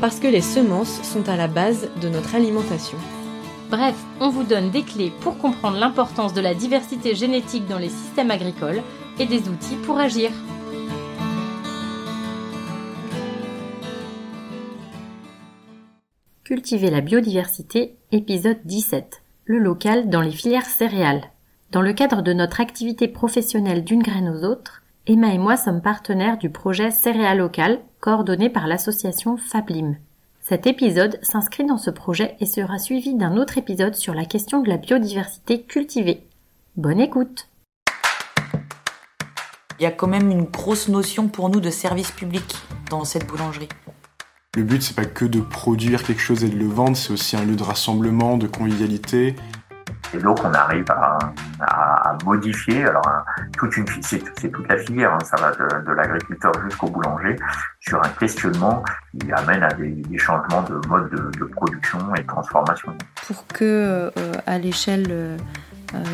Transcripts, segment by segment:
parce que les semences sont à la base de notre alimentation. Bref, on vous donne des clés pour comprendre l'importance de la diversité génétique dans les systèmes agricoles et des outils pour agir. Cultiver la biodiversité, épisode 17 le local dans les filières céréales. Dans le cadre de notre activité professionnelle d'une graine aux autres, Emma et moi sommes partenaires du projet Céréales local coordonné par l'association Fablim. Cet épisode s'inscrit dans ce projet et sera suivi d'un autre épisode sur la question de la biodiversité cultivée. Bonne écoute Il y a quand même une grosse notion pour nous de service public dans cette boulangerie. Le but, c'est pas que de produire quelque chose et de le vendre, c'est aussi un lieu de rassemblement, de convivialité. Et donc on arrive à, modifier, alors toute une, c'est, toute la filière, hein, ça va de, l'agriculteur jusqu'au boulanger, sur un questionnement qui amène à des, changements de mode de, production et de transformation. Pour que euh, à l'échelle euh,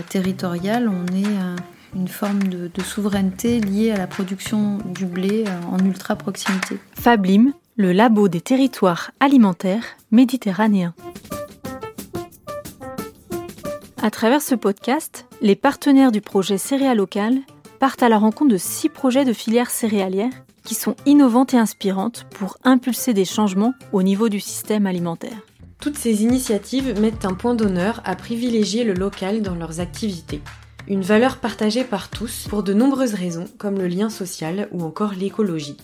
territoriale, on ait une forme de, de, souveraineté liée à la production du blé euh, en ultra proximité. Fablim, le labo des territoires alimentaires méditerranéens. À travers ce podcast, les partenaires du projet Céréales Local partent à la rencontre de six projets de filières céréalières qui sont innovantes et inspirantes pour impulser des changements au niveau du système alimentaire. Toutes ces initiatives mettent un point d'honneur à privilégier le local dans leurs activités. Une valeur partagée par tous pour de nombreuses raisons comme le lien social ou encore l'écologie.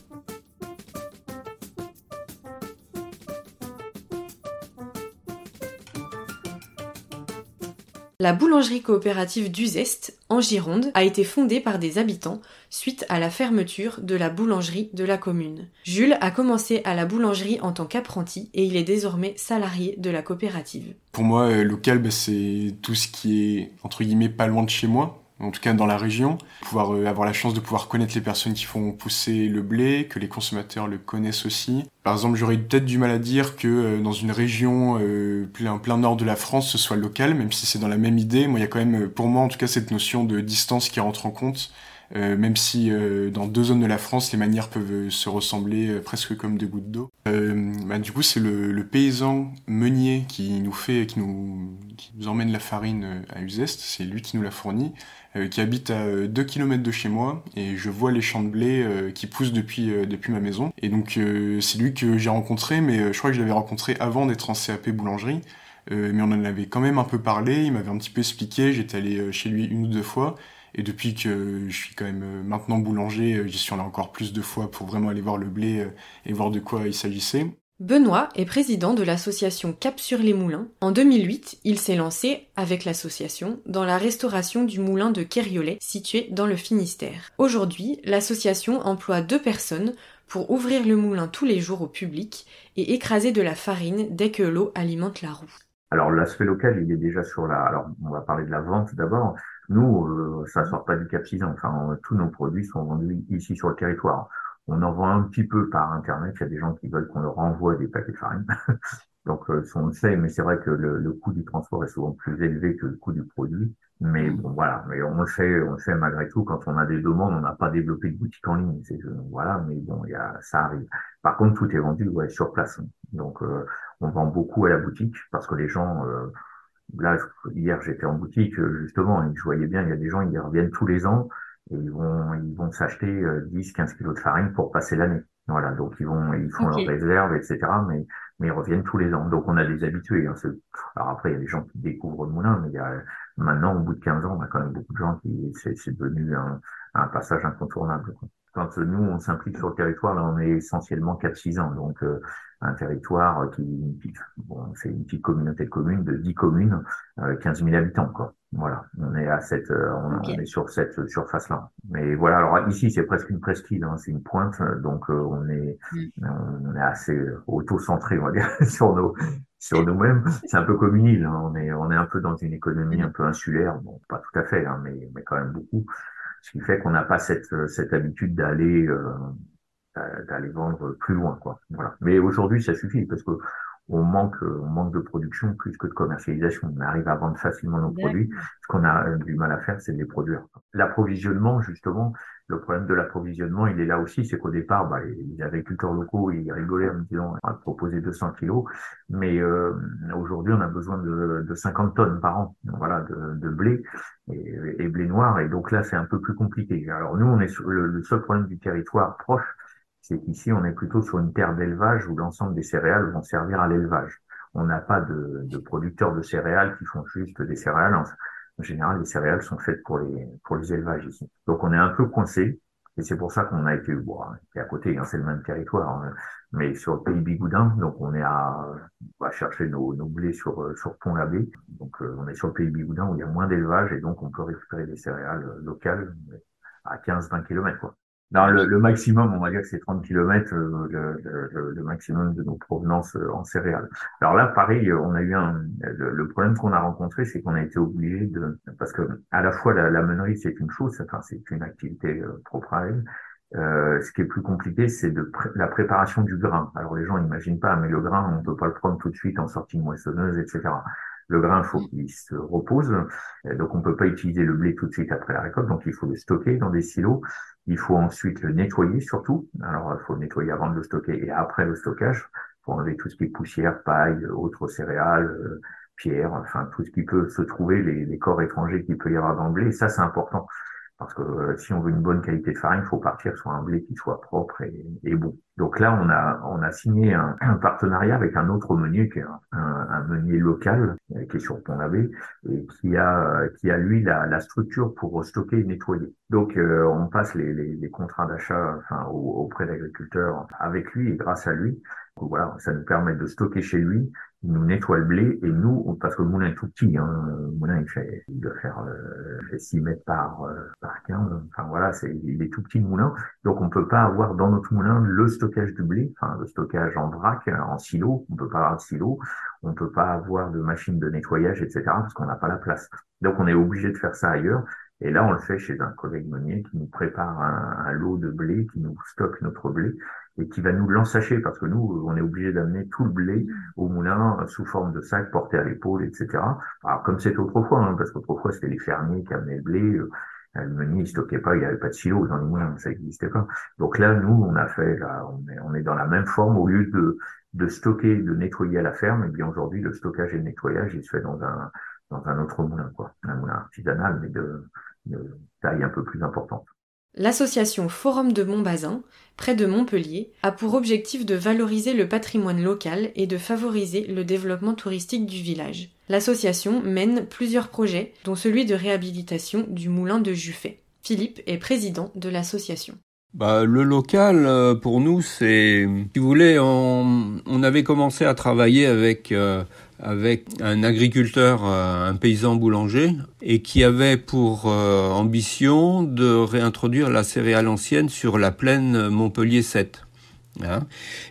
La boulangerie coopérative d'Uzeste, en Gironde, a été fondée par des habitants suite à la fermeture de la boulangerie de la commune. Jules a commencé à la boulangerie en tant qu'apprenti et il est désormais salarié de la coopérative. Pour moi, euh, local, bah, c'est tout ce qui est, entre guillemets, pas loin de chez moi en tout cas dans la région, pouvoir euh, avoir la chance de pouvoir connaître les personnes qui font pousser le blé, que les consommateurs le connaissent aussi. Par exemple, j'aurais peut-être du mal à dire que euh, dans une région euh, plein, plein nord de la France, ce soit local, même si c'est dans la même idée. Moi, il y a quand même, pour moi en tout cas, cette notion de distance qui rentre en compte. Euh, même si euh, dans deux zones de la France, les manières peuvent se ressembler presque comme des gouttes d'eau. Bah, du coup, c'est le, paysan meunier qui nous fait, qui nous, qui nous emmène la farine à Uzeste. C'est lui qui nous la fournit. Euh, qui habite à 2 euh, km de chez moi et je vois les champs de blé euh, qui poussent depuis, depuis ma maison. Et donc c'est lui que j'ai rencontré, mais je crois que je l'avais rencontré avant d'être en CAP boulangerie. mais on en avait quand même un peu parlé, il m'avait un petit peu expliqué, j'étais allé chez lui une ou deux fois. Et depuis que je suis quand même maintenant boulanger, j'y suis allé encore plus de fois pour vraiment aller voir le blé et voir de quoi il s'agissait. Benoît est président de l'association Cap sur les Moulins. En 2008, il s'est lancé, avec l'association, dans la restauration du moulin de Kerriolet, situé dans le Finistère. Aujourd'hui, l'association emploie deux personnes pour ouvrir le moulin tous les jours au public et écraser de la farine dès que l'eau alimente la roue. Alors l'aspect local, il est déjà sur la. Alors on va parler de la vente d'abord. Nous, euh, ça sort pas du Cap Enfin, tous nos produits sont vendus ici sur le territoire. On envoie un petit peu par Internet. Il y a des gens qui veulent qu'on leur envoie des paquets de farine. Donc, euh, on le sait, mais c'est vrai que le, coût du transport est souvent plus élevé que le coût du produit. Mais bon, voilà. Mais on le sait, on le sait malgré tout. Quand on a des demandes, on n'a pas développé de boutique en ligne. C'est, voilà. Mais bon, il y a, ça arrive. Par contre, tout est vendu ouais, sur place. Donc, euh, on vend beaucoup à la boutique parce que les gens. Euh, là, hier, j'étais en boutique justement et je voyais bien, il y a des gens, ils reviennent tous les ans et ils vont ils vont s'acheter 10 15 kilos de farine pour passer l'année. Voilà, donc ils vont ils font leurs réserves etc. mais mais ils reviennent tous les ans. Donc on a des habitués. Hein. Alors après il y a des gens qui découvrent le moulin, mais il y a maintenant au bout de 15 ans, on a quand même beaucoup de gens qui c'est devenu un, un passage incontournable. Quand nous on s'implique sur le territoire, là on est essentiellement 4-6 ans, donc euh, un territoire qui bon, c'est une petite communauté de communes de 10 communes, euh, 15 000 habitants quoi. Voilà, on est à cette, euh, on, est sur cette surface-là. Mais voilà, alors ici c'est presque une presqu'île, hein, c'est une pointe, donc euh, on est, mm. on est assez auto-centré, on va dire, sur nos, sur nous-mêmes. C'est un peu comme une île, hein. on est, on est un peu dans une économie mm. un peu insulaire, bon, pas tout à fait, hein, mais, mais quand même beaucoup. Ce qui fait qu'on n'a pas cette, cette habitude d'aller, euh, d'aller vendre plus loin, quoi. Voilà. Mais aujourd'hui, ça suffit parce que on manque, on manque de production plus que de commercialisation. On arrive à vendre facilement nos produits. Ce qu'on a du mal à faire, c'est de les produire. L'approvisionnement, justement, le problème de l'approvisionnement, il est là aussi, c'est qu'au départ, bah, les agriculteurs locaux, ils rigolaient en me disant, on va proposer 200 kilos, mais euh, aujourd'hui, on a besoin de, de, 50 tonnes par an, voilà, de, de blé et, et, blé noir, et donc là, c'est un peu plus compliqué. Alors nous, on est sur le, le seul problème du territoire proche, c'est qu'ici, on est plutôt sur une terre d'élevage où l'ensemble des céréales vont servir à l'élevage. On n'a pas de, de, producteurs de céréales qui font juste des céréales. En, général, les céréales sont faites pour les, pour les élevages ici. Donc, on est un peu coincé. Et c'est pour ça qu'on a été, bon, à côté, hein, c'est le même territoire, hein, mais sur le pays Bigoudin, donc on est à, on va chercher nos, nos blés sur, sur Pont-l'Abbé. Donc, euh, on est sur le pays Bigoudin où il y a moins d'élevage et donc on peut récupérer des céréales locales à 15-20 km, quoi. Le, le, maximum, on va dire que c'est 30 km, euh, le, le, maximum de nos provenances euh, en céréales. Alors là, pareil, euh, on a eu un, le, problème qu'on a rencontré, c'est qu'on a été obligé de, parce que à la fois la, la c'est une chose, enfin c'est une activité propre à elle. Euh, ce qui est plus compliqué, c'est de la préparation du grain. Alors les gens n'imaginent pas, mais le grain, on peut pas le prendre tout de suite en sortie moissonneuse, etc. Le grain, faut qu'il se repose, donc on peut pas utiliser le blé tout de suite après la récolte, donc il faut le stocker dans des silos. Il faut ensuite le nettoyer surtout. Alors, il faut le nettoyer avant de le stocker et après le stockage. Faut enlever tout ce qui est poussière, paille, autres céréales, euh, pierres, enfin tout ce qui peut se trouver, les, les corps étrangers qu'il peut y avoir dans le blé. Et ça, c'est important. Parce que euh, si on veut une bonne qualité de farine, il faut partir sur un blé qui soit propre et, et bon. Donc là, on a, on a signé un, un partenariat avec un autre meunier, qui est un, un, meunier local, euh, qui est sur Pont-l'Abbé, et qui a, qui a lui la, la, structure pour stocker et nettoyer. Donc euh, on passe les, les, les contrats d'achat enfin, auprès d'agriculteurs avec lui et grâce à lui. Voilà, ça nous permet de stocker chez lui il nous nettoie le blé et nous, parce que le moulin est tout petit, hein, le moulin il, fait, il doit faire euh, 6 mètres par, euh, par 15, enfin voilà, c'est, il est tout petit le moulin, donc on peut pas avoir dans notre moulin le stockage du blé, enfin le stockage en vrac, en silo, on peut pas avoir de silo, on peut pas avoir de machine de nettoyage, etc. parce qu'on n'a pas la place. Donc on est obligé de faire ça ailleurs. Et là, on le fait chez un collègue meunier qui nous prépare un, un lot de blé, qui nous stocke notre blé et qui va nous l'ensacher parce que nous, on est obligé d'amener tout le blé au moulin sous forme de sac porté à l'épaule, etc. Alors comme c'est autrefois, hein, parce qu'autrefois c'était les fermiers qui amenaient le blé, euh, le meunier il stockait pas, il n'y avait pas de silo dans les moulins, ça n'existait pas. Donc là, nous, on a fait, là, on est, on est dans la même forme au lieu de de stocker, de nettoyer à la ferme. Et eh bien aujourd'hui, le stockage et le nettoyage, il se fait dans un dans un autre moulin, quoi, un moulin artisanal, mais de, de taille un peu plus importante. L'association Forum de Montbazin, près de Montpellier, a pour objectif de valoriser le patrimoine local et de favoriser le développement touristique du village. L'association mène plusieurs projets, dont celui de réhabilitation du moulin de Juffet. Philippe est président de l'association. Bah, le local, euh, pour nous, c'est, si vous voulez, on, on avait commencé à travailler avec euh, avec un agriculteur, euh, un paysan boulanger, et qui avait pour ambition de réintroduire la céréale ancienne sur la plaine Montpellier 7. Hein.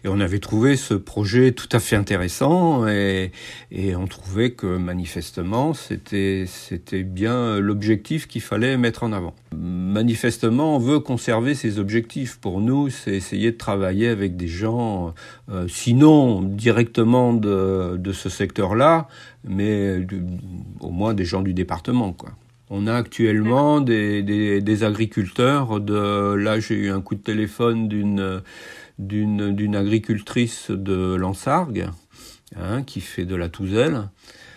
et on avait trouvé ce projet tout à fait intéressant et, et on trouvait que manifestement c'était c'était bien l'objectif qu'il fallait mettre en avant. Manifestement, on veut conserver ces objectifs. Pour nous, c'est essayer de travailler avec des gens, euh, sinon directement de, de ce secteur-là, mais au moins des gens du département, quoi. On a actuellement des, des, des agriculteurs de là j'ai eu un coup de téléphone d'une d'une agricultrice de Lansargues, hein, qui fait de la touzelle.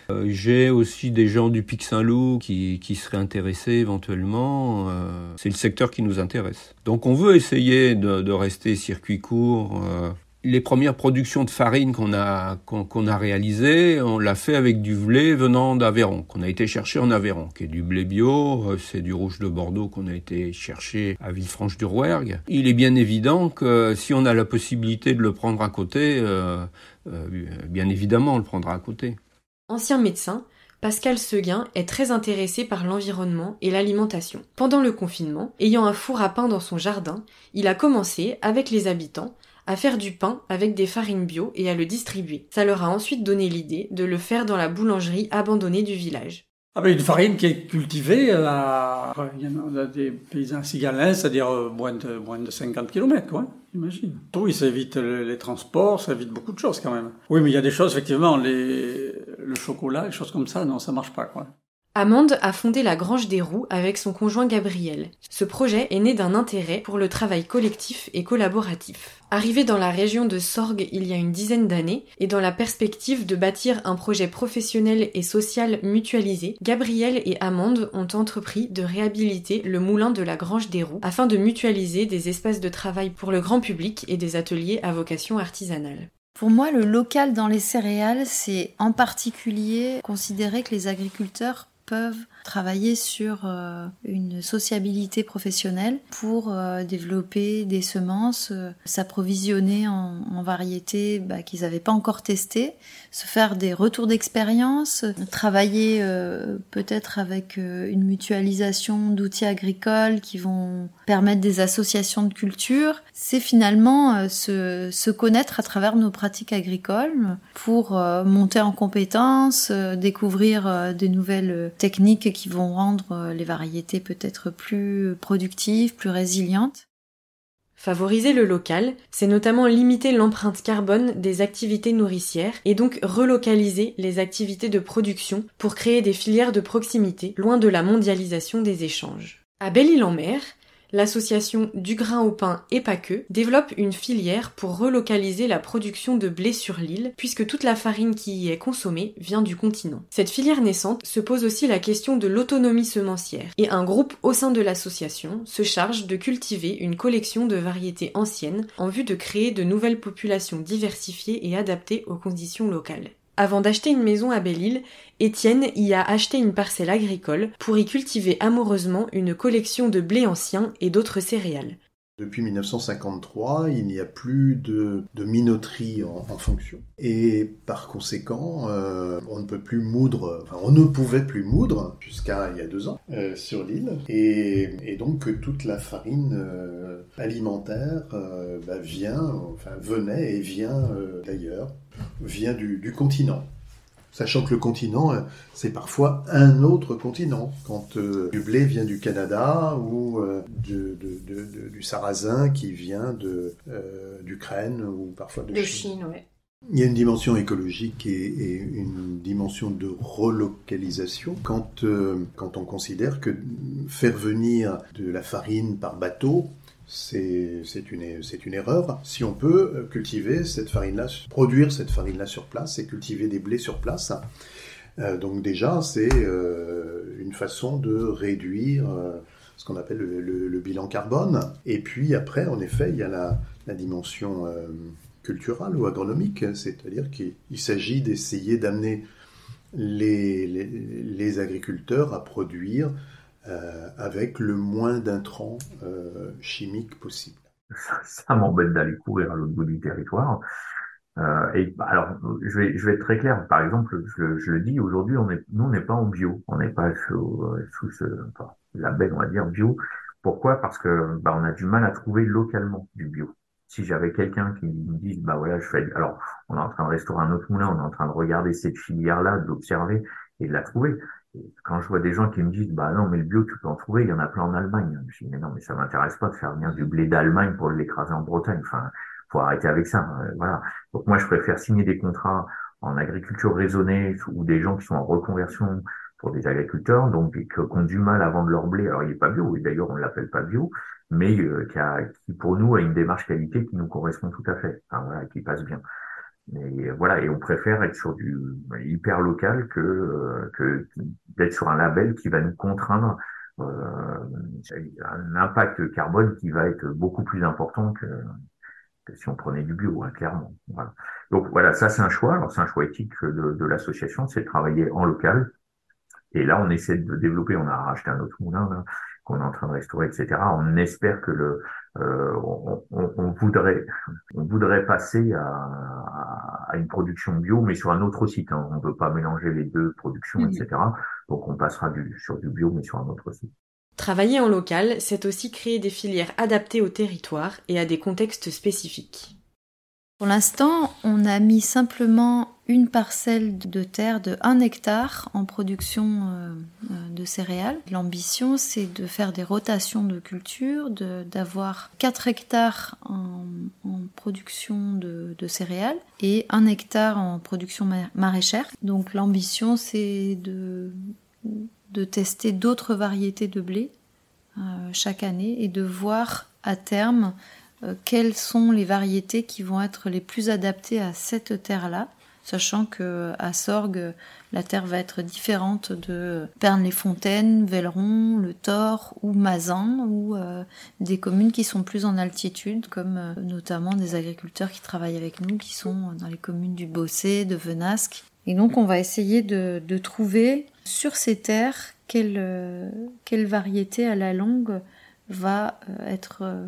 Euh, j'ai aussi des gens du Pic Saint-Loup qui, qui, seraient intéressés éventuellement. Euh, c'est le secteur qui nous intéresse. Donc on veut essayer de, de rester circuit court, euh, les premières productions de farine qu'on a réalisées, on l'a fait avec du blé venant d'Aveyron, qu'on a été chercher en Aveyron, qui est du blé bio, euh, c'est du rouge de Bordeaux qu'on a été chercher à Villefranche-du-Rouergue. Il est bien évident que si on a la possibilité de le prendre à côté, euh, euh, bien évidemment on le prendra à côté. Ancien médecin, Pascal Seguin est très intéressé par l'environnement et l'alimentation. Pendant le confinement, ayant un four à pain dans son jardin, il a commencé, avec les habitants, à faire du pain avec des farines bio et à le distribuer. Ça leur a ensuite donné l'idée de le faire dans la boulangerie abandonnée du village. Avec une farine qui est cultivée à, il y en a des paysans cigalins, c'est-à-dire euh, moins de, moins de 50 km, quoi, j'imagine. Oui, ça évite les transports, ça évite beaucoup de choses quand même. Oui, mais il y a des choses, effectivement, le chocolat, les choses comme ça, non, ça marche pas, quoi. Amande a fondé la Grange des Roues avec son conjoint Gabriel. Ce projet est né d'un intérêt pour le travail collectif et collaboratif. Arrivé dans la région de Sorgue il y a une dizaine d'années, et dans la perspective de bâtir un projet professionnel et social mutualisé, Gabriel et Amande ont entrepris de réhabiliter le moulin de la Grange des Roues afin de mutualiser des espaces de travail pour le grand public et des ateliers à vocation artisanale. Pour moi, le local dans les céréales, c'est en particulier considérer que les agriculteurs peuvent travailler sur euh, une sociabilité professionnelle pour euh, développer des semences, euh, s'approvisionner en, variétés bah, qu'ils n'avaient pas encore testées, se faire des retours d'expérience, travailler peut-être avec une mutualisation d'outils agricoles qui vont permettre des associations de culture. C'est finalement se, se, connaître à travers nos pratiques agricoles pour monter en compétences, découvrir des nouvelles techniques qui vont rendre euh, les variétés peut-être plus productives, plus résilientes. Favoriser le local, c'est notamment limiter l'empreinte carbone des activités nourricières et donc relocaliser les activités de production pour créer des filières de proximité loin de la mondialisation des échanges. À Belle-Île-en-Mer, l'association Du Grain au Pain et pas que développe une filière pour relocaliser la production de blé sur l'île, puisque toute la farine qui y est consommée vient du continent. Cette filière naissante se pose aussi la question de l'autonomie semencière, et un groupe au sein de l'association se charge de cultiver une collection de variétés anciennes en vue de créer de nouvelles populations diversifiées et adaptées aux conditions locales. Avant d'acheter une maison à Belle-Île, Étienne y a acheté une parcelle agricole pour y cultiver amoureusement une collection de blé ancien et d'autres céréales. Depuis 1953, il n'y a plus de, minoterie en, fonction. Et par conséquent, euh, on ne peut plus moudre, on ne pouvait plus moudre jusqu'à il y a deux ans euh, sur l'île. Et, donc toute la farine euh, alimentaire bah, vient, venait et vient d'ailleurs, vient du continent. Sachant que le continent, euh, c'est parfois un autre continent. Quand euh, du blé vient du Canada ou euh, du sarrasin qui vient d'Ukraine ou parfois de, Chine. Il y a une dimension écologique et, une dimension de relocalisation quand, quand on considère que faire venir de la farine par bateau, c'est une, erreur. Si on peut euh, cultiver cette farine-là, produire cette farine-là sur place et cultiver des blés sur place, euh, donc déjà c'est euh, une façon de réduire ce qu'on appelle le, bilan carbone. Et puis après, en effet, il y a la, dimension culturelle ou agronomique, c'est-à-dire qu'il s'agit d'essayer d'amener les, agriculteurs à produire euh, avec le moins d'intrants euh, chimiques possible. Ça, m'embête d'aller courir à l'autre bout du territoire. Euh, et bah, alors, je vais, je vais être très clair. Par exemple, je, je le dis aujourd'hui, on est, nous, on n'est pas en bio. On n'est pas sous, euh, sous ce enfin, label, on va dire bio. Pourquoi? Parce que bah, on a du mal à trouver localement du bio. Si j'avais quelqu'un qui me dise, bah voilà, je fais, alors, on est en train de restaurer un autre moulin, on est en train de regarder cette filière-là, de l'observer et de la trouver quand je vois des gens qui me disent, bah non, mais le bio, tu peux en trouver, il y en a plein en Allemagne. Je dis, mais non, mais ça m'intéresse pas de faire venir du blé d'Allemagne pour l'écraser en Bretagne. Enfin, faut arrêter avec ça. Euh, voilà. Donc moi, je préfère signer des contrats en agriculture raisonnée ou des gens qui sont en reconversion pour des agriculteurs, donc qui ont du mal à vendre leur blé. Alors il n'est pas bio, et d'ailleurs on ne l'appelle pas bio, mais euh, qui, qui pour nous a une démarche qualité qui nous correspond tout à fait, enfin, voilà, qui passe bien. Mais voilà, et on préfère être sur du hyper local que, euh, que d'être sur un label qui va nous contraindre euh, un impact carbone qui va être beaucoup plus important que, que si on prenait du bio, hein, clairement. Voilà. Donc voilà, ça c'est un choix. Alors c'est un choix éthique de, de l'association, c'est de travailler en local. Et là, on essaie de développer. On a racheté un autre moulin là, qu'on est en train de restaurer, etc. On espère que le, euh, on, on, on, voudrait, on voudrait passer à, à une production bio, mais sur un autre site. Hein. On ne veut pas mélanger les deux productions, etc. Donc on passera du, sur du bio, mais sur un autre site. Travailler en local, c'est aussi créer des filières adaptées au territoire et à des contextes spécifiques. Pour l'instant, on a mis simplement une parcelle de terre de 1 hectare en production euh, euh, de céréales. L'ambition, c'est de faire des rotations de culture, d'avoir 4 hectares en, production de, céréales et 1 hectare en production ma- maraîchère. Donc l'ambition, c'est de, tester d'autres variétés de blé euh, chaque année et de voir à terme quelles sont les variétés qui vont être les plus adaptées à cette terre-là, sachant que à Sorgues, la terre va être différente de Pernes-les-Fontaines, Velleron, Le Thor ou Mazan, ou euh, des communes qui sont plus en altitude, comme euh, notamment des agriculteurs qui travaillent avec nous, qui sont dans les communes du Bossé, de Venasque. Et donc on va essayer de, de trouver sur ces terres quelle, euh, quelle variété à la longue va euh, être euh,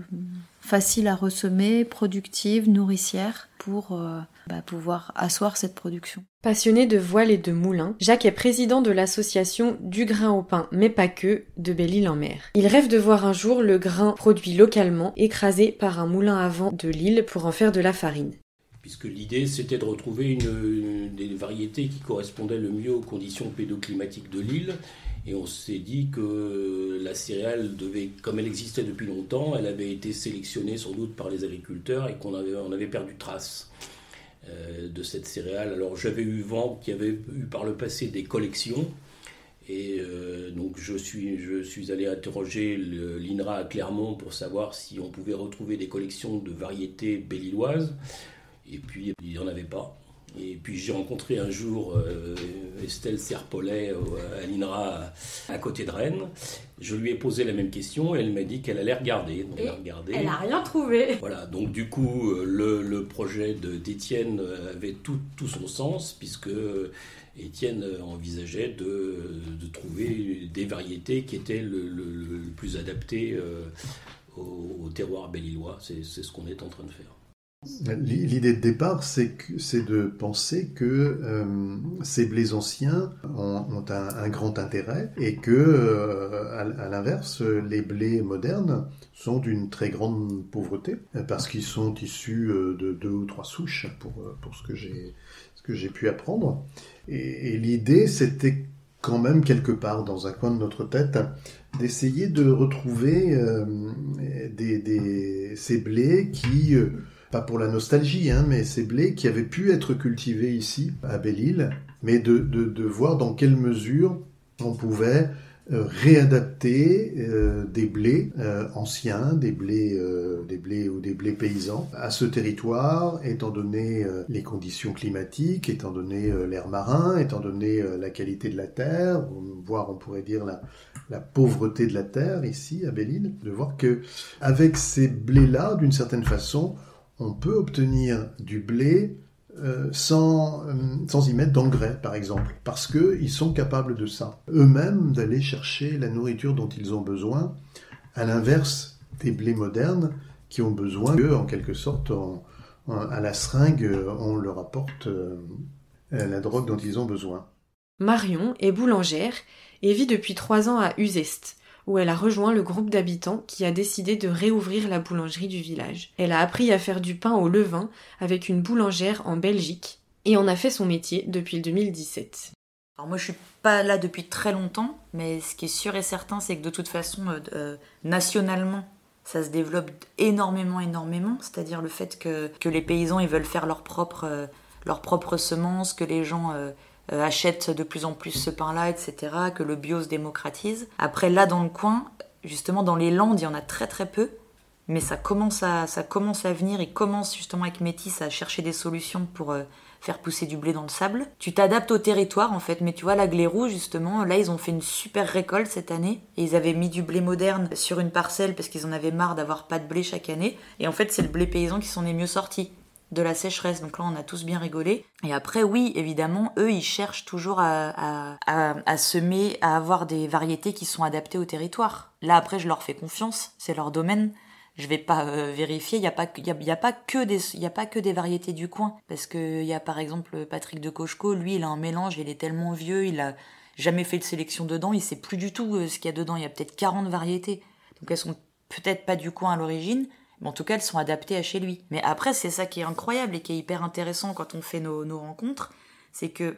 facile à ressemer, productive, nourricière pour euh, bah, pouvoir asseoir cette production. Passionné de voile et de moulins, Jacques est président de l'association Du grain au pain, mais pas que, de Belle-Île-en-Mer. Il rêve de voir un jour le grain produit localement écrasé par un moulin à vent de l'île pour en faire de la farine. Puisque l'idée c'était de retrouver une, des variétés qui correspondaient le mieux aux conditions pédoclimatiques de l'île. Et on s'est dit que la céréale devait, comme elle existait depuis longtemps, elle avait été sélectionnée sans doute par les agriculteurs et qu'on avait, avait perdu trace euh, de cette céréale. Alors j'avais eu vent qu'il avait eu par le passé des collections. Et euh, donc je suis, allé interroger l'INRA à Clermont pour savoir si on pouvait retrouver des collections de variétés belliloises. Et puis il n'y en avait pas. Et puis j'ai rencontré un jour euh, Estelle Serpollet euh, à l'INRA à, côté de Rennes. Je lui ai posé la même question et elle m'a dit qu'elle allait regarder. Donc, elle a regardé. Elle a rien trouvé. Voilà, donc du coup, euh, le, le projet d'Étienne avait tout, tout son sens, puisque Étienne envisageait de, de trouver des variétés qui étaient le, le- le plus adaptées euh, au, au terroir bellilois. C'est c'est ce qu'on est en train de faire. L'idée de départ, c'est de penser que euh, ces blés anciens ont, un, grand intérêt et que, euh, à, l'inverse, les blés modernes sont d'une très grande pauvreté euh, parce qu'ils sont issus de deux ou trois souches pour, ce que j'ai pu apprendre. Et, l'idée, c'était quand même quelque part dans un coin de notre tête d'essayer de retrouver des, ces blés qui pas pour la nostalgie, hein, mais ces blés qui avaient pu être cultivés ici, à Belle-Île, mais de, de, de voir dans quelle mesure on pouvait euh, réadapter euh, des blés euh, anciens, des blés, des blés ou des blés paysans à ce territoire, étant donné les conditions climatiques, étant donné l'air marin, étant donné la qualité de la terre, voire on pourrait dire la, la pauvreté de la terre ici à Belle-Île, de voir que avec ces blés-là, d'une certaine façon, on peut obtenir du blé euh, sans, euh, sans y mettre d'engrais, par exemple, parce qu'ils sont capables de ça. Eux-mêmes, d'aller chercher la nourriture dont ils ont besoin, à l'inverse des blés modernes qui ont besoin que, en quelque sorte, à la seringue, on leur apporte euh, la drogue dont ils ont besoin. Marion est boulangère et vit depuis trois ans à Uzeste, où elle a rejoint le groupe d'habitants qui a décidé de réouvrir la boulangerie du village. Elle a appris à faire du pain au levain avec une boulangère en Belgique et en a fait son métier depuis le 2017. Alors moi je suis pas là depuis très longtemps, mais ce qui est sûr et certain c'est que de toute façon euh, euh, nationalement ça se développe énormément énormément, c'est-à-dire le fait que, que les paysans ils veulent faire leurs propres euh, leurs propres semences, que les gens euh, achètent de plus en plus ce pain-là, etc., que le bio se démocratise. Après là dans le coin, justement dans les Landes il y en a très très peu, mais ça commence à ça commence à venir. Ils commencent justement avec Métis à chercher des solutions pour euh, faire pousser du blé dans le sable. Tu t'adaptes au territoire en fait, mais tu vois la Glérou justement, là ils ont fait une super récolte cette année et ils avaient mis du blé moderne sur une parcelle parce qu'ils en avaient marre d'avoir pas de blé chaque année et en fait c'est le blé paysan qui s'en est mieux sorti de la sécheresse. Donc là, on a tous bien rigolé. Et après, oui, évidemment, eux, ils cherchent toujours à, à, à, semer, à avoir des variétés qui sont adaptées au territoire. Là, après, je leur fais confiance, c'est leur domaine. Je vais pas euh, vérifier. Il y a pas, il y a, pas que des, y a pas que des variétés du coin. Parce que il y a par exemple Patrick de Cocheco. Lui, il a un mélange. Il est tellement vieux. Il a jamais fait de sélection dedans. Il sait plus du tout euh, ce qu'il y a dedans. Il y a peut-être 40 variétés. Donc elles sont peut-être pas du coin à l'origine. Mais en tout cas, elles sont adaptées à chez lui. Mais après, c'est ça qui est incroyable et qui est hyper intéressant quand on fait nos, nos rencontres. C'est que,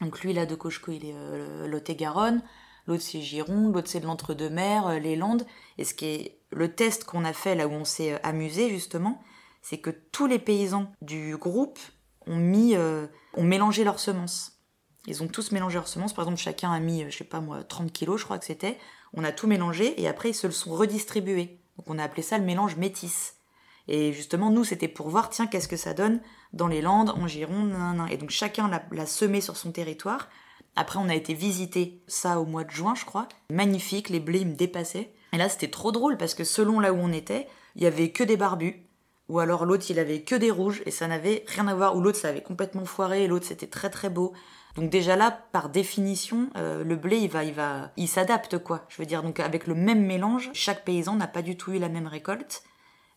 donc lui, là, de Cocheco, il est euh, Lot-et-Garonne l'autre c'est Gironde, l'autre c'est de l'entre-deux-mers, euh, les Landes. Et ce qui est le test qu'on a fait là où on s'est euh, amusé justement, c'est que tous les paysans du groupe ont mis, euh, ont mélangé leurs semences. Ils ont tous mélangé leurs semences. Par exemple, chacun a mis, je sais pas moi, 30 kilos, je crois que c'était. On a tout mélangé et après ils se le sont redistribués. Donc on a appelé ça le mélange métis. Et justement, nous, c'était pour voir, tiens, qu'est-ce que ça donne dans les Landes, en Gironde, et donc chacun l'a semé sur son territoire. Après, on a été visiter ça au mois de juin, je crois. Magnifique, les blés me dépassaient. Et là, c'était trop drôle parce que selon là où on était, il y avait que des barbus. Ou alors l'autre, il avait que des rouges et ça n'avait rien à voir. Ou l'autre, ça avait complètement foiré et l'autre, c'était très très beau. Donc déjà là, par définition, euh, le blé, il va, il va, il s'adapte quoi. Je veux dire, donc avec le même mélange, chaque paysan n'a pas du tout eu la même récolte.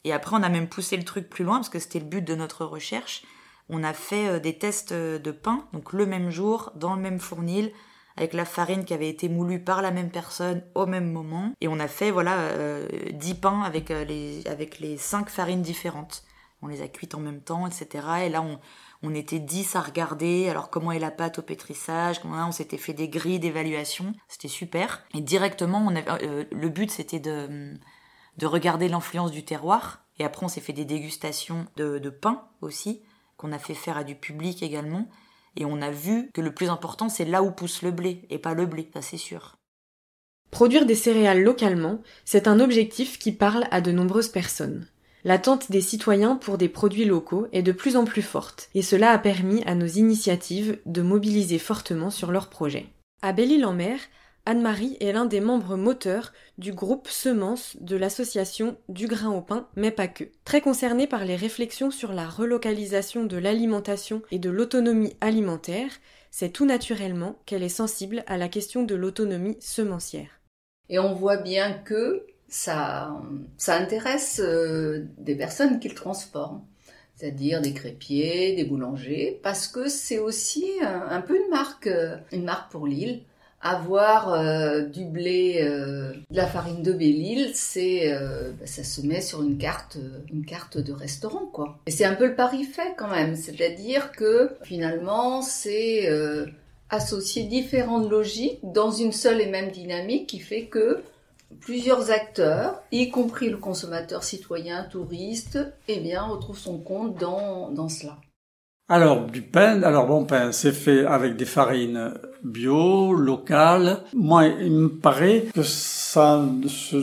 Et après, on a même poussé le truc plus loin parce que c'était le but de notre recherche on a fait euh, des tests euh, de pain, donc le même jour, dans le même fournil, avec la farine qui avait été moulue par la même personne au même moment. Et on a fait voilà euh, 10 pains avec, les, avec les 5 farines différentes. On les a cuites en même temps, etc. Et là, on, on était 10 à regarder, alors comment est la pâte au pétrissage, comment on s'était fait des grilles d'évaluation, c'était super. Et directement, on le but c'était de, de regarder l'influence du terroir. Et après, on s'est fait des dégustations de pain aussi qu'on a fait faire à du public également. Et on a vu que le plus important, c'est là où pousse le blé, et pas le blé, ça c'est sûr. Produire des céréales localement, c'est un objectif qui parle à de nombreuses personnes. L'attente des citoyens pour des produits locaux est de plus en plus forte, et cela a permis à nos initiatives de mobiliser fortement sur leurs projets. À Belle-Île-en-Mer, Anne-Marie est l'un des membres moteurs du groupe Semences de l'association Du grain au pain, mais pas que. Très concernée par les réflexions sur la relocalisation de l'alimentation et de l'autonomie alimentaire, c'est tout naturellement qu'elle est sensible à la question de l'autonomie semencière. Et on voit bien que ça, ça intéresse euh, des personnes qui le transforment. C'est-à-dire des crépiers, des boulangers, parce que c'est aussi un, peu une marque, euh, une marque pour l'île avoir euh, du blé, de la farine de Belle-Île, c'est, bah, ça se met sur une carte, une carte de restaurant, quoi. Et c'est un peu le pari fait quand même, c'est-à-dire que finalement, c'est associer différentes logiques dans une seule et même dynamique qui fait que plusieurs acteurs, y compris le consommateur citoyen, touriste, eh bien, retrouve son compte dans, dans cela. Alors, du pain, alors bon pain, c'est fait avec des farines bio, locales. Moi, il me paraît que ça,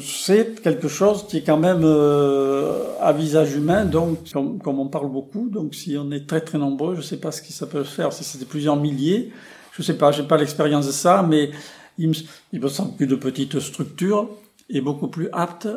c'est quelque chose qui est quand même euh, à visage humain, donc comme, on parle beaucoup, donc si on est très très nombreux, je sais pas ce qui ça peut faire, si c'était plusieurs milliers, je sais pas, j'ai pas l'expérience de ça, mais il me, semble qu'une petite structure est beaucoup plus apte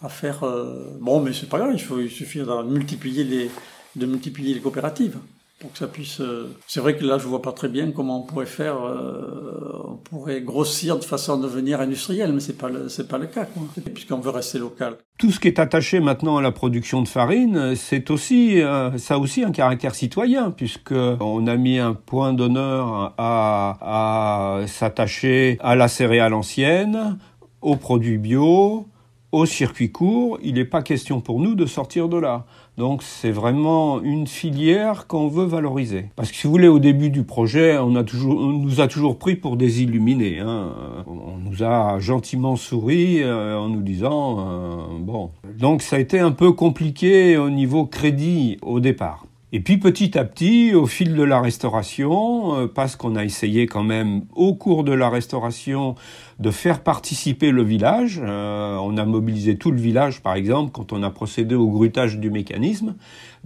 à faire. Euh, bon, mais c'est pas grave, il faut, suffit de de multiplier les coopératives pour que ça puisse. Euh, c'est vrai que là, je vois pas très bien comment on pourrait faire. Euh, on pourrait grossir de façon à devenir industriel, mais c'est pas c'est pas le cas, quoi. Puisqu'on veut rester local. Tout ce qui est attaché maintenant à la production de farine, c'est aussi euh, ça a aussi un caractère citoyen, puisque on a mis un point d'honneur à, à s'attacher à la céréale ancienne, aux produits bio, aux circuits courts. Il n'est pas question pour nous de sortir de là. Donc c'est vraiment une filière qu'on veut valoriser. Parce que si vous voulez, au début du projet, on, a toujours, on nous a toujours pris pour des illuminés. Hein. On nous a gentiment souri euh, en nous disant euh, bon. Donc ça a été un peu compliqué au niveau crédit au départ. Et puis petit à petit, au fil de la restauration, euh, parce qu'on a essayé quand même au cours de la restauration de faire participer le village, euh, on a mobilisé tout le village par exemple quand on a procédé au grutage du mécanisme,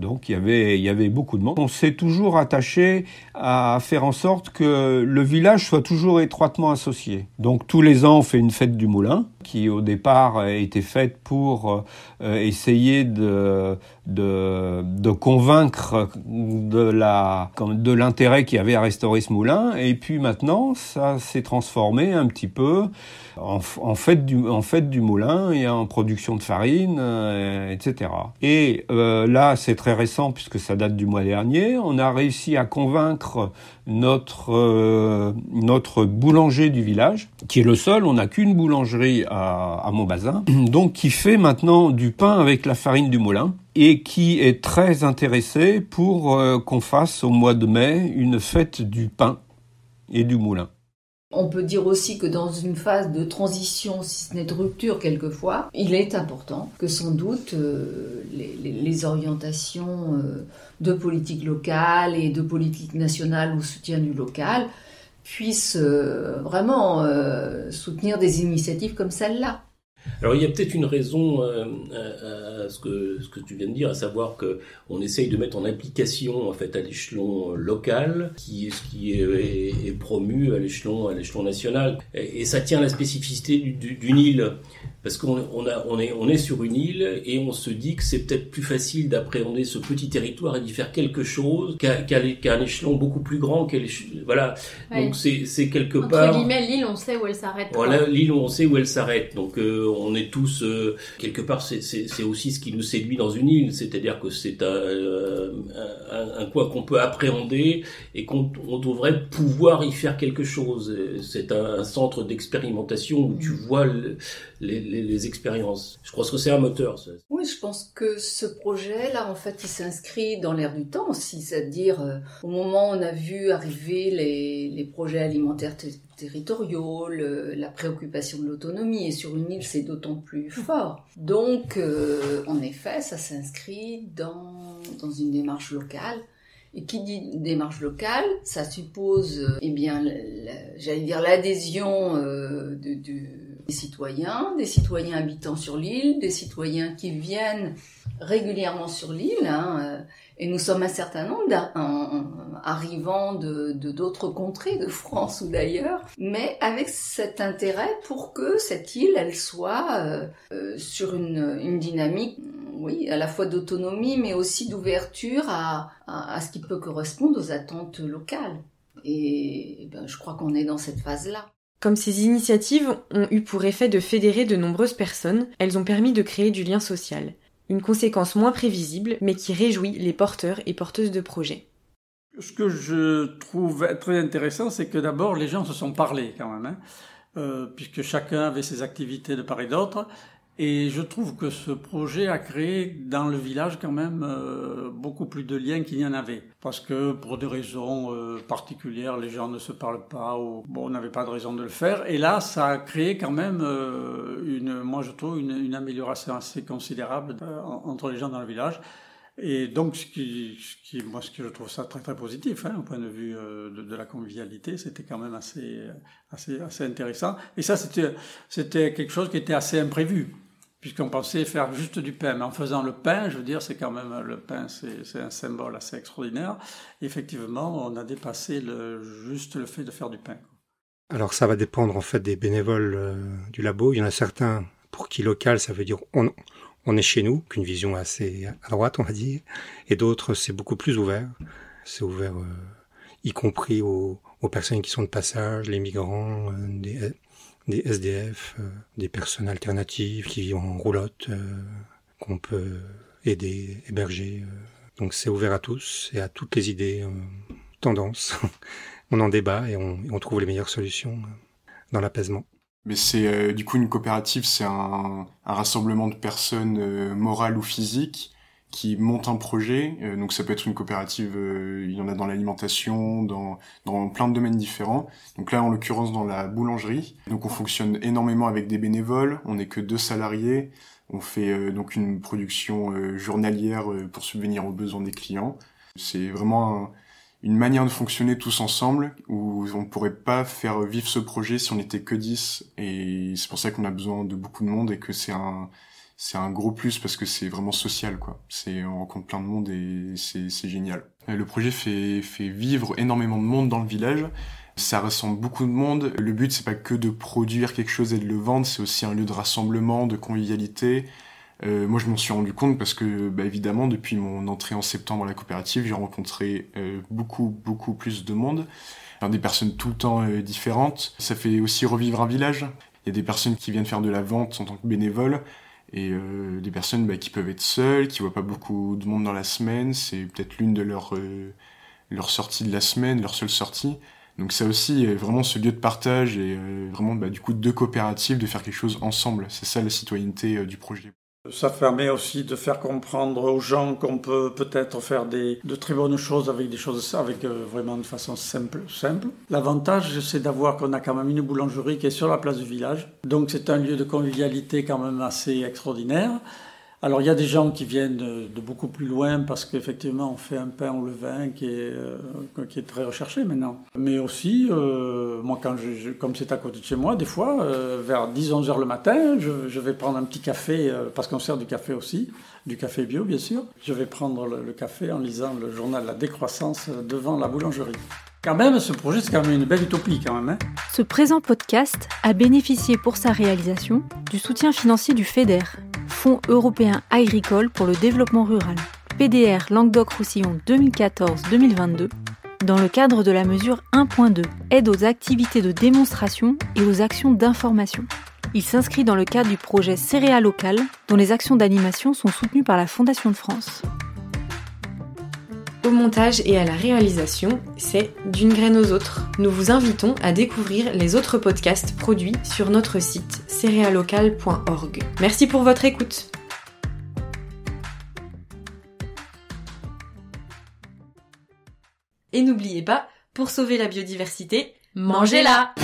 Donc il y avait il y avait beaucoup de monde. On s'est toujours attaché à faire en sorte que le village soit toujours étroitement associé. Donc tous les ans on fait une fête du moulin qui au départ a été faite pour euh, essayer de, de, de convaincre de l'intérêt qu'il y avait à restaurer ce moulin et puis maintenant ça s'est transformé un petit peu en, en fête du en du moulin et en production de farine euh, etc et euh, là c'est très récent puisque ça date du mois dernier. On a réussi à convaincre notre euh, notre boulanger du village qui est le seul. On n'a qu'une boulangerie à, à Montbazin donc qui fait maintenant du pain avec la farine du moulin et qui est très intéressé pour euh, qu'on fasse au mois de mai une fête du pain et du moulin. On peut dire aussi que dans une phase de transition, si ce n'est de rupture quelquefois, il est important que sans doute euh, les, orientations euh, de politique locale et de politique nationale ou soutien du local puissent euh, vraiment soutenir des initiatives comme celle-là. Alors il y a peut-être une raison euh, à, à, ce, que, ce que tu viens de dire, à savoir que on essaye de mettre en application en fait à l'échelon local, qui ce qui est, promu à l'échelon national, et, et, ça tient à la spécificité d'une île, parce qu'on on a, on est on est sur une île et on se dit que c'est peut-être plus facile d'appréhender ce petit territoire et d'y faire quelque chose qu'à qu un échelon beaucoup plus grand, voilà. Ouais. Donc c'est c'est quelque Entre part. Entre guillemets, l'île, on sait où elle s'arrête. Voilà, l'île, on sait où elle s'arrête. Donc euh, on est tous euh, quelque part c'est aussi ce qui nous séduit dans une île c'est-à-dire que c'est un, un, un, coin qu'on peut appréhender et qu'on on devrait pouvoir y faire quelque chose c'est un, un, centre d'expérimentation où tu vois le, les, les, expériences je crois que c'est un moteur oui je pense que ce projet là en fait il s'inscrit dans l'air du temps aussi c'est-à-dire euh, au moment où on a vu arriver les, projets alimentaires territoriaux, la préoccupation de l'autonomie, et sur une île c'est d'autant plus fort. Donc, euh, en effet, ça s'inscrit dans, une démarche locale. Et qui dit démarche locale, ça suppose, euh, eh bien, j'allais dire l'adhésion euh, de, des citoyens, des citoyens habitant sur l'île, des citoyens qui viennent régulièrement sur l'île. Hein, et nous sommes un certain nombre arrivant de d'autres contrées de France ou d'ailleurs, mais avec cet intérêt pour que cette île, elle soit euh, euh, sur une, dynamique, oui, à la fois d'autonomie, mais aussi d'ouverture à, ce qui peut correspondre aux attentes locales. Et, et ben, je crois qu'on est dans cette phase-là. Comme ces initiatives ont eu pour effet de fédérer de nombreuses personnes, elles ont permis de créer du lien social une conséquence moins prévisible, mais qui réjouit les porteurs et porteuses de projets. Ce que je trouve très intéressant, c'est que d'abord, les gens se sont parlé quand même, hein, euh, puisque chacun avait ses activités de part et d'autre. Et je trouve que ce projet a créé dans le village quand même euh, beaucoup plus de liens qu'il n'y en avait. Parce que pour des raisons euh, particulières, les gens ne se parlent pas ou bon, on n'avait pas de raison de le faire. Et là, ça a créé quand même euh, une, moi je trouve, une, amélioration assez considérable entre les gens dans le village. Et donc, ce qui, moi, ce que je trouve ça très très positif, hein, au point de vue de, de, la convivialité, c'était quand même assez, assez, assez intéressant. Et ça, c'était, c'était quelque chose qui était assez imprévu puisqu'on pensait faire juste du pain. Mais en faisant le pain, je veux dire, c'est quand même le pain, c'est un symbole assez extraordinaire. Effectivement, on a dépassé le, juste le fait de faire du pain. Alors ça va dépendre en fait des bénévoles euh, du labo. Il y en a certains pour qui local, ça veut dire on, est chez nous, qu'une vision assez à droite, on va dire. Et d'autres, c'est beaucoup plus ouvert. C'est ouvert, euh, y compris aux, aux, personnes qui sont de passage, les migrants, euh, des SDF, euh, des personnes alternatives qui vivent en roulotte, euh, qu'on peut aider, héberger. Euh. Donc c'est ouvert à tous et à toutes les idées, tendances. on en débat et on, trouve les meilleures solutions dans l'apaisement. Mais c'est du coup une coopérative, c'est un, rassemblement de personnes morales ou physiques qui montent un projet. Euh, donc ça peut être une coopérative, il y en a dans l'alimentation, dans, dans plein de domaines différents. Donc là, en l'occurrence, dans la boulangerie. Donc on fonctionne énormément avec des bénévoles. On n'est que deux salariés. On fait donc une production journalière pour subvenir aux besoins des clients. C'est vraiment un, une manière de fonctionner tous ensemble où on pourrait pas faire vivre ce projet si on était que 10 et c'est pour ça qu'on a besoin de beaucoup de monde et que c'est un c'est un gros plus parce que c'est vraiment social quoi. C'est on rencontre plein de monde et c'est c'est génial. Le projet fait fait vivre énormément de monde dans le village. Ça rassemble beaucoup de monde. Le but c'est pas que de produire quelque chose et de le vendre, c'est aussi un lieu de rassemblement, de convivialité. Euh, moi, je m'en suis rendu compte parce que, bah, évidemment, depuis mon entrée en septembre à la coopérative, j'ai rencontré euh, beaucoup, beaucoup plus de monde, des personnes tout le temps euh, différentes. Ça fait aussi revivre un village. Il y a des personnes qui viennent faire de la vente en tant que bénévoles et euh, des personnes bah, qui peuvent être seules, qui voient pas beaucoup de monde dans la semaine. C'est peut-être l'une de leurs leur sorties de la semaine, leur seule sortie. Donc ça aussi, vraiment ce lieu de partage et vraiment bah, du coup deux coopératives, de faire quelque chose ensemble. C'est ça la citoyenneté du projet. Ça permet aussi de faire comprendre aux gens qu'on peut peut-être faire des, de très bonnes choses avec des choses avec euh, vraiment de façon simple. simple. L'avantage, c'est d'avoir qu'on a quand même une boulangerie qui est sur la place du village. Donc c'est un lieu de convivialité quand même assez extraordinaire. Alors il y a des gens qui viennent de, beaucoup plus loin parce qu'effectivement on fait un pain au levain qui est, euh, qui est très recherché maintenant. Mais aussi, euh, moi quand comme c'est à côté de chez moi, des fois euh, vers 10-11 heures le matin, je, vais prendre un petit café parce qu'on sert du café aussi, du café bio bien sûr. Je vais prendre le, café en lisant le journal La décroissance devant la boulangerie. Quand même, ce projet, c'est quand même une belle utopie quand même. Hein. ce présent podcast a bénéficié pour sa réalisation du soutien financier du FEDER, Fonds européen agricole pour le développement rural, PDR Languedoc-Roussillon 2014-2022, dans le cadre de la mesure 1.2, aide aux activités de démonstration et aux actions d'information. Il s'inscrit dans le cadre du projet Céréales local, dont les actions d'animation sont soutenues par la Fondation de France. Au montage et à la réalisation, c'est D'une graine aux autres. Nous vous invitons à découvrir les autres podcasts produits sur notre site céréalocal.org. Merci pour votre écoute. Et n'oubliez pas, pour sauver la biodiversité, mangez-la